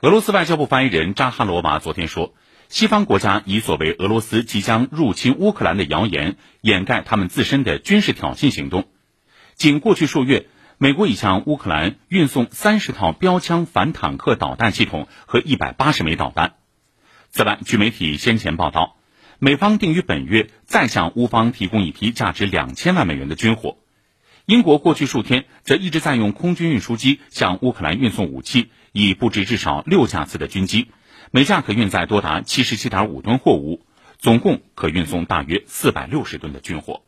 俄罗斯外交部发言人扎哈罗娃昨天说，西方国家以所谓俄罗斯即将入侵乌克兰的谣言掩盖他们自身的军事挑衅行动。仅过去数月，美国已向乌克兰运送三十套标枪反坦克导弹系统和一百八十枚导弹。此外，据媒体先前报道，美方定于本月再向乌方提供一批价值两千万美元的军火。英国过去数天则一直在用空军运输机向乌克兰运送武器，已布置至少六架次的军机，每架可运载多达七十七点五吨货物，总共可运送大约四百六十吨的军火。